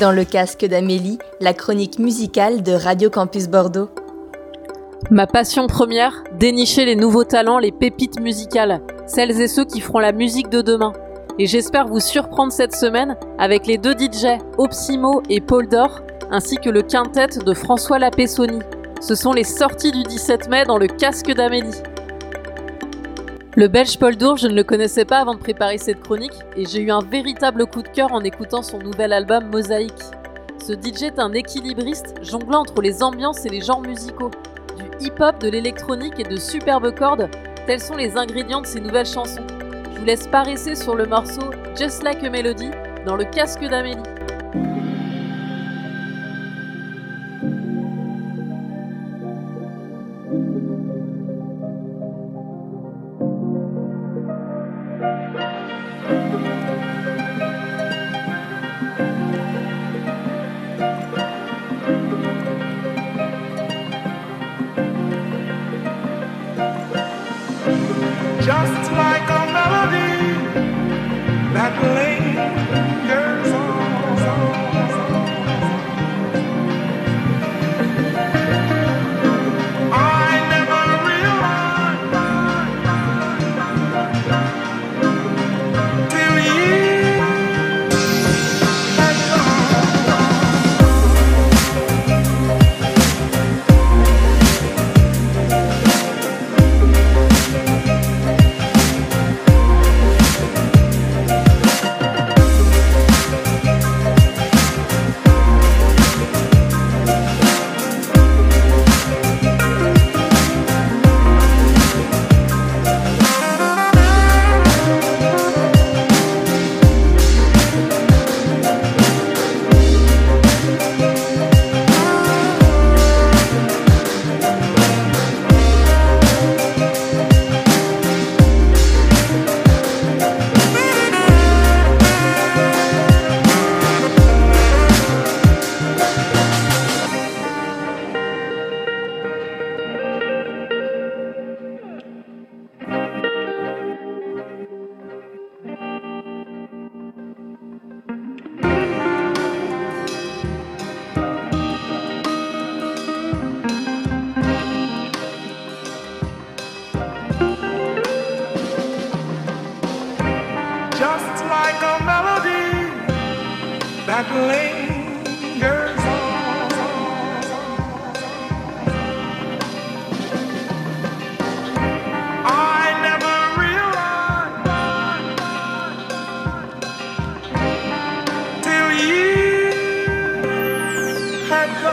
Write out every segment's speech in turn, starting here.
Dans le casque d'Amélie, la chronique musicale de Radio Campus Bordeaux. Ma passion première, dénicher les nouveaux talents, les pépites musicales, celles et ceux qui feront la musique de demain. Et j'espère vous surprendre cette semaine avec les deux DJ, Opsimo et Paul Dor, ainsi que le quintet de François Lapessoni. Ce sont les sorties du 17 mai dans le casque d'Amélie. Le belge Paul Dour, je ne le connaissais pas avant de préparer cette chronique et j'ai eu un véritable coup de cœur en écoutant son nouvel album Mosaïque. Ce DJ est un équilibriste jonglant entre les ambiances et les genres musicaux. Du hip-hop, de l'électronique et de superbes cordes, tels sont les ingrédients de ses nouvelles chansons. Je vous laisse paresser sur le morceau Just Like a Melody dans le casque d'Amélie. heart.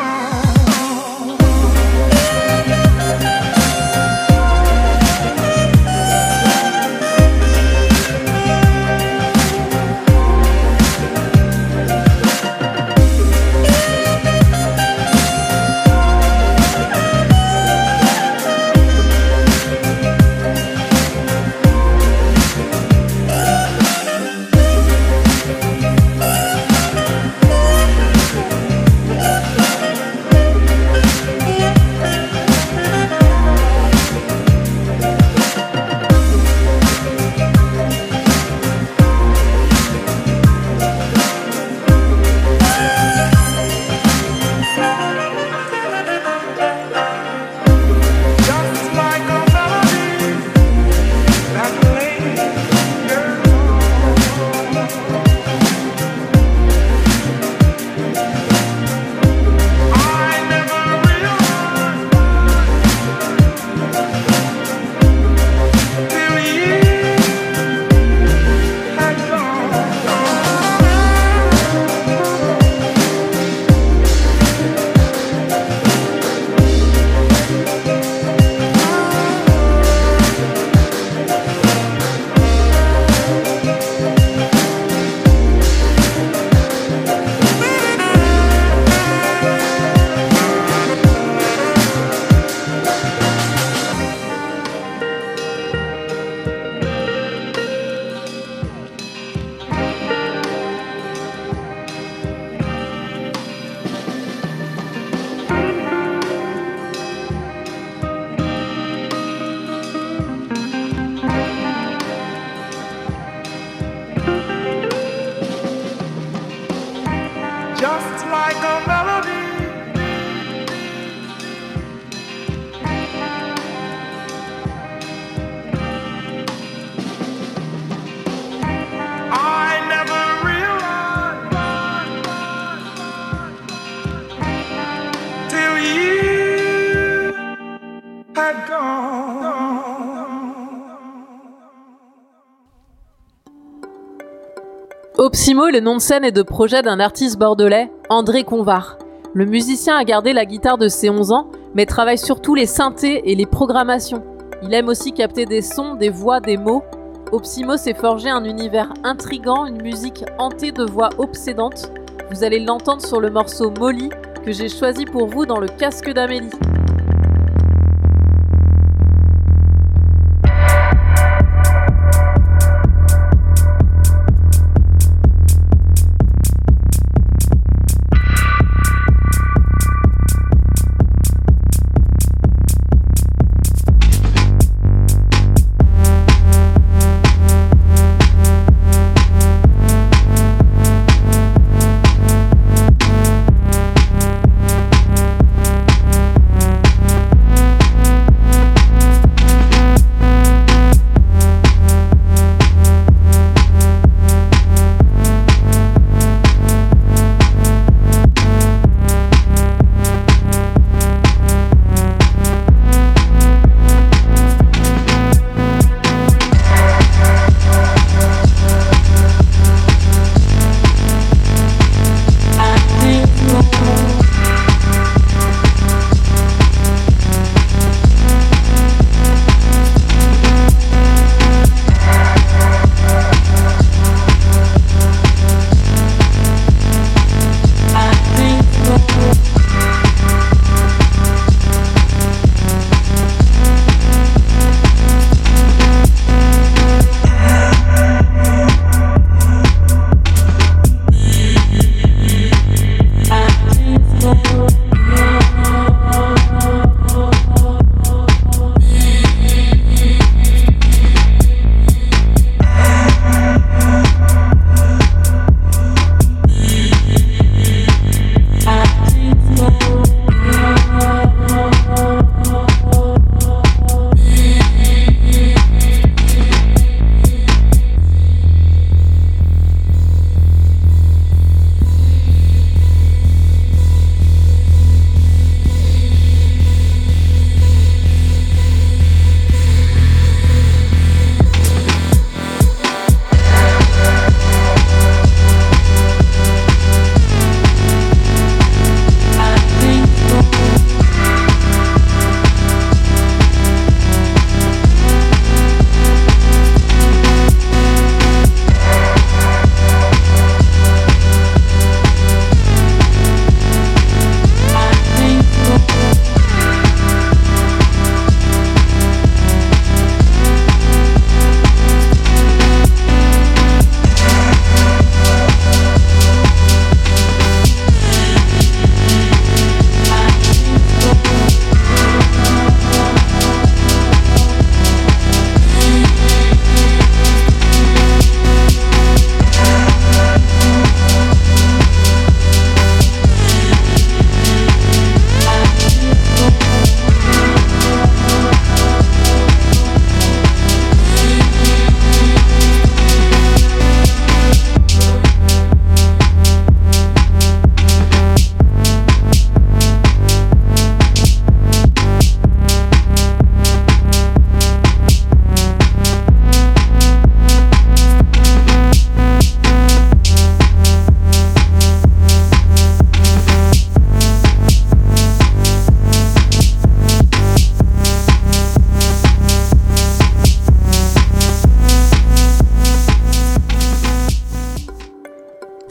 Opsimo le nom de scène et de projet d'un artiste bordelais, André Convar. Le musicien a gardé la guitare de ses 11 ans, mais travaille surtout les synthés et les programmations. Il aime aussi capter des sons, des voix, des mots. Opsimo s'est forgé un univers intrigant, une musique hantée de voix obsédantes. Vous allez l'entendre sur le morceau Molly que j'ai choisi pour vous dans le casque d'Amélie.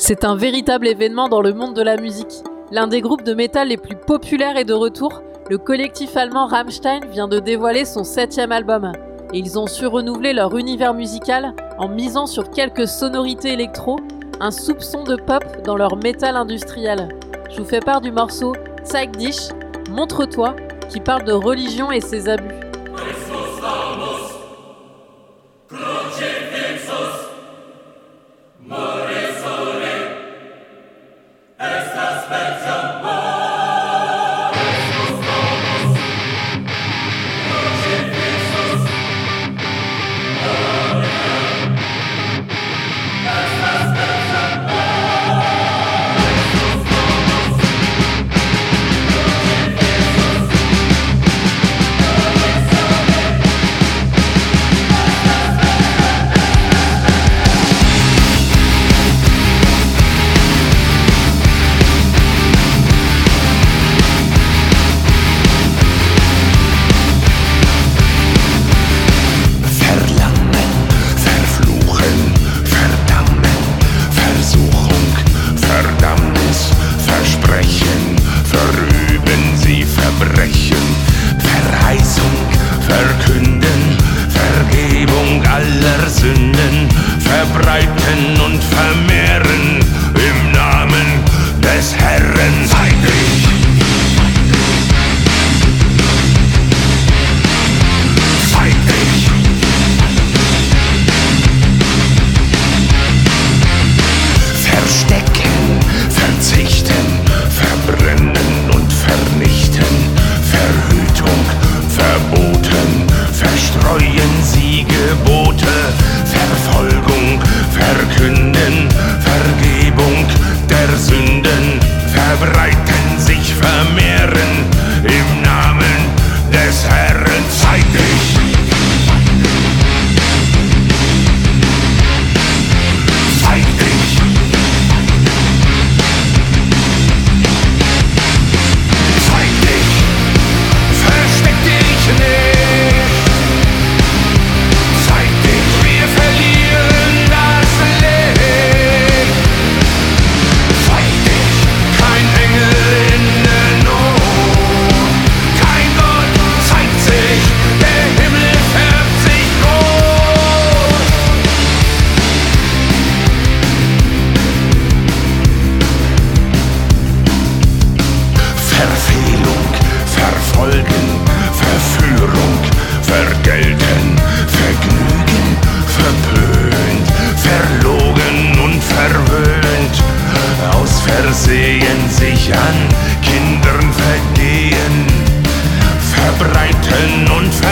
C'est un véritable événement dans le monde de la musique. L'un des groupes de métal les plus populaires est de retour. Le collectif allemand Rammstein vient de dévoiler son septième album. Et ils ont su renouveler leur univers musical en misant sur quelques sonorités électro, un soupçon de pop dans leur métal industriel. Je vous fais part du morceau Zeig Montre-toi, qui parle de religion et ses abus. this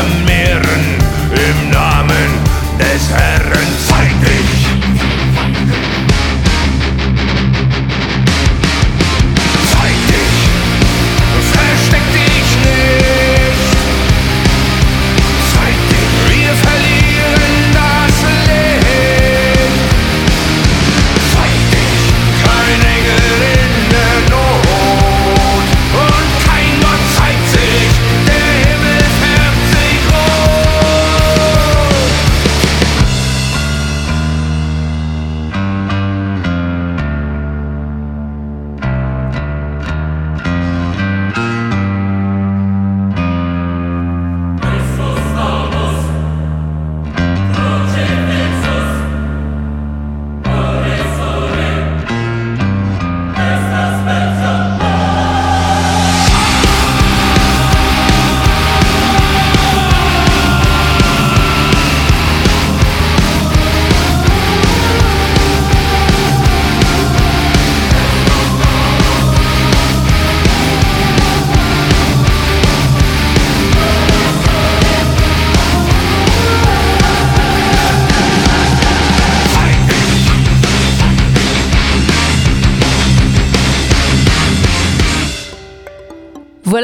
vermehren im Namen des Herrn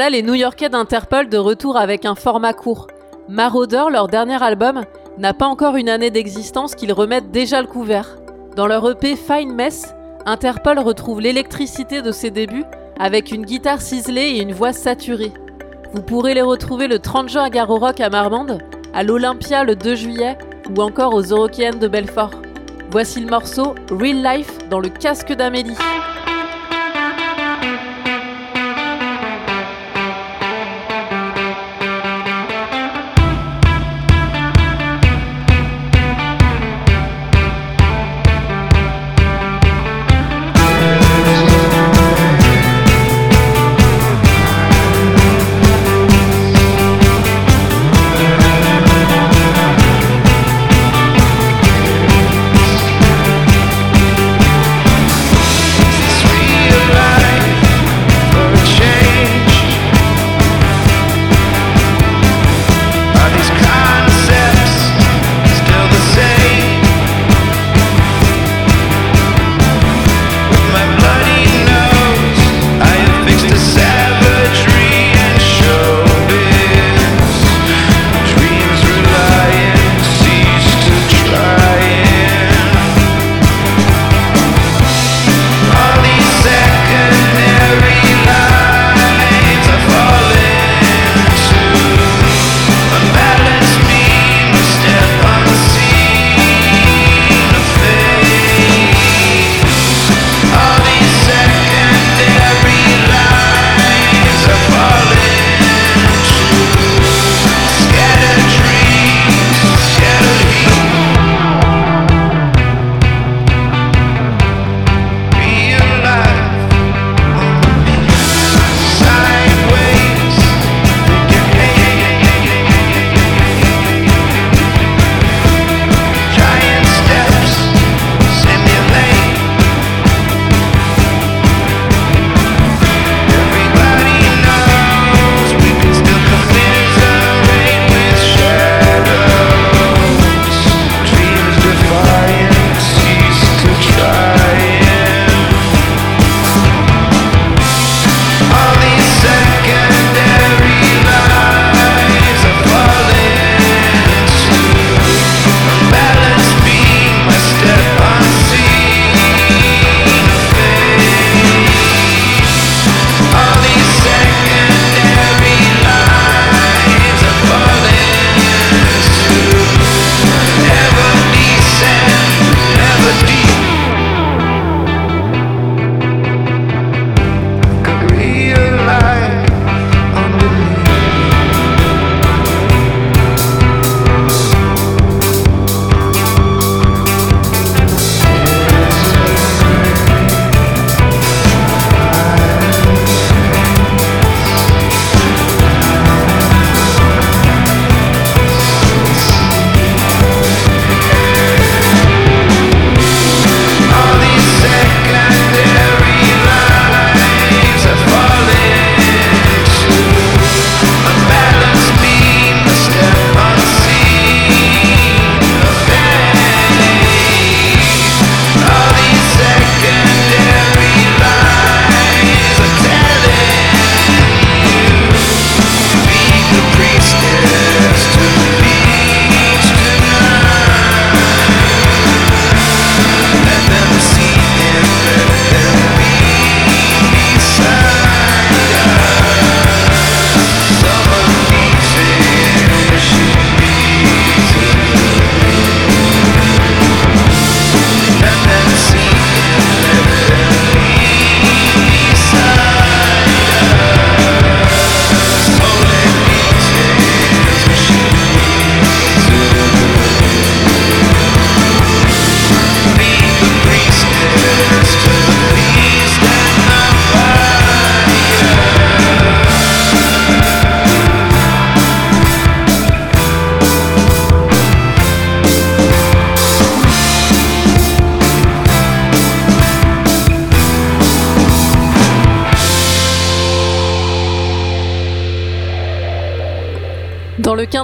Les New-Yorkais d'Interpol de retour avec un format court. Marauder, leur dernier album, n'a pas encore une année d'existence qu'ils remettent déjà le couvert. Dans leur EP Fine Mess, Interpol retrouve l'électricité de ses débuts avec une guitare ciselée et une voix saturée. Vous pourrez les retrouver le 30 juin à Garo Rock à Marmande, à l'Olympia le 2 juillet ou encore aux Eurokéennes de Belfort. Voici le morceau Real Life dans le casque d'Amélie.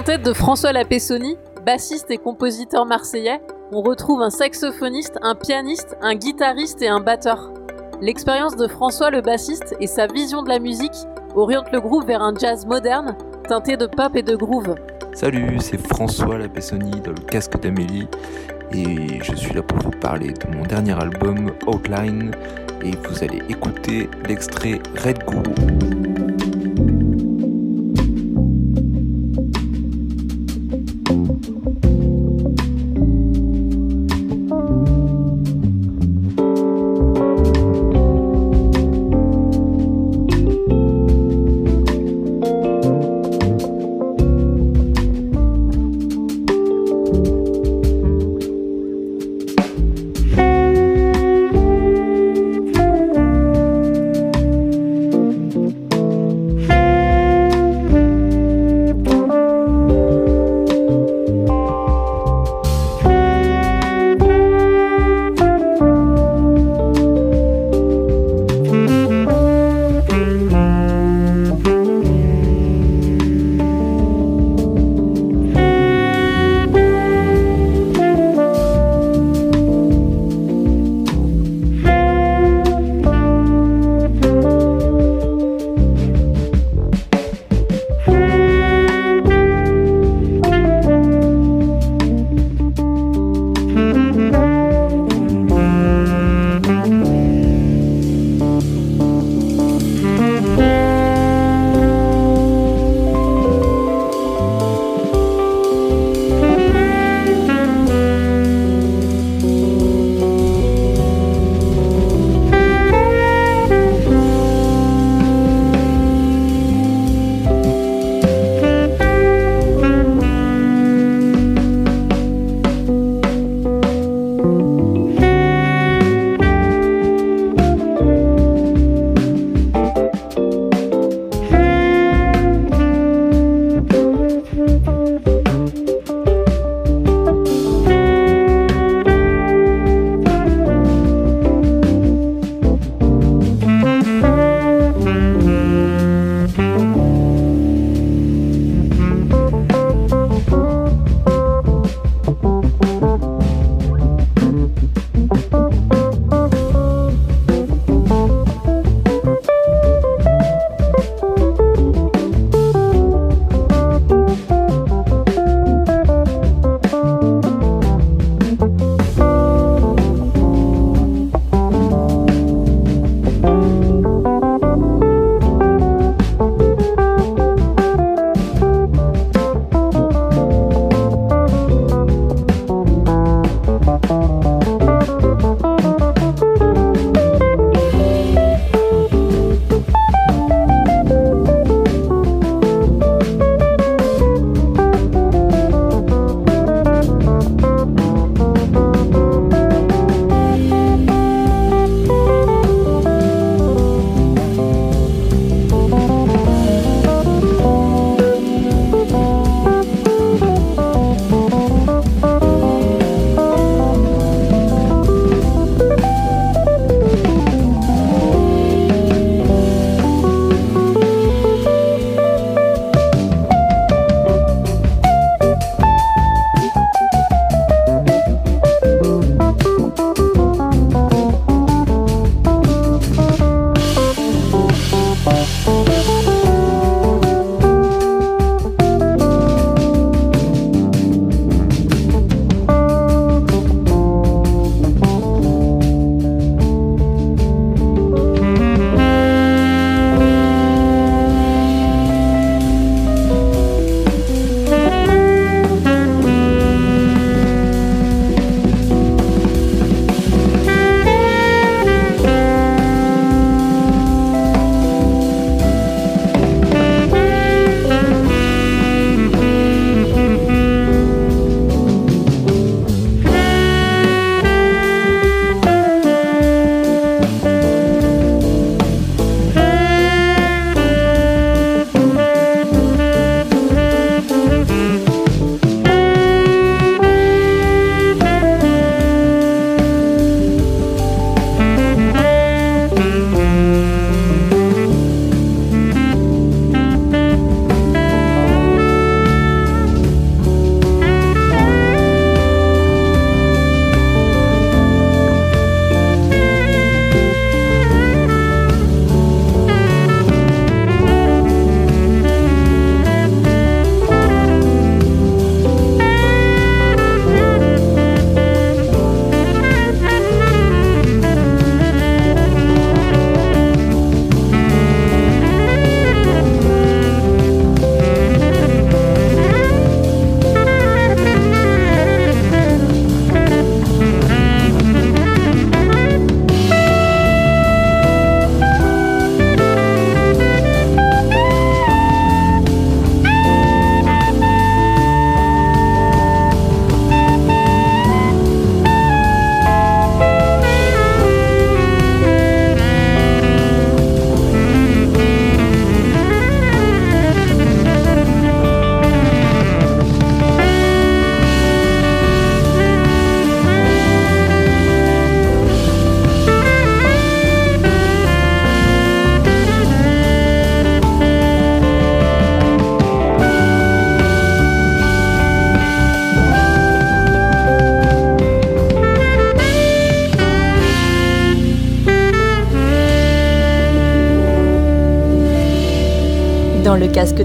Le quintet de François Lapessoni, bassiste et compositeur marseillais, on retrouve un saxophoniste, un pianiste, un guitariste et un batteur. L'expérience de François le bassiste et sa vision de la musique orientent le groupe vers un jazz moderne, teinté de pop et de groove. Salut, c'est François Lapessoni dans le casque d'Amélie et je suis là pour vous parler de mon dernier album Outline et vous allez écouter l'extrait Red Guru.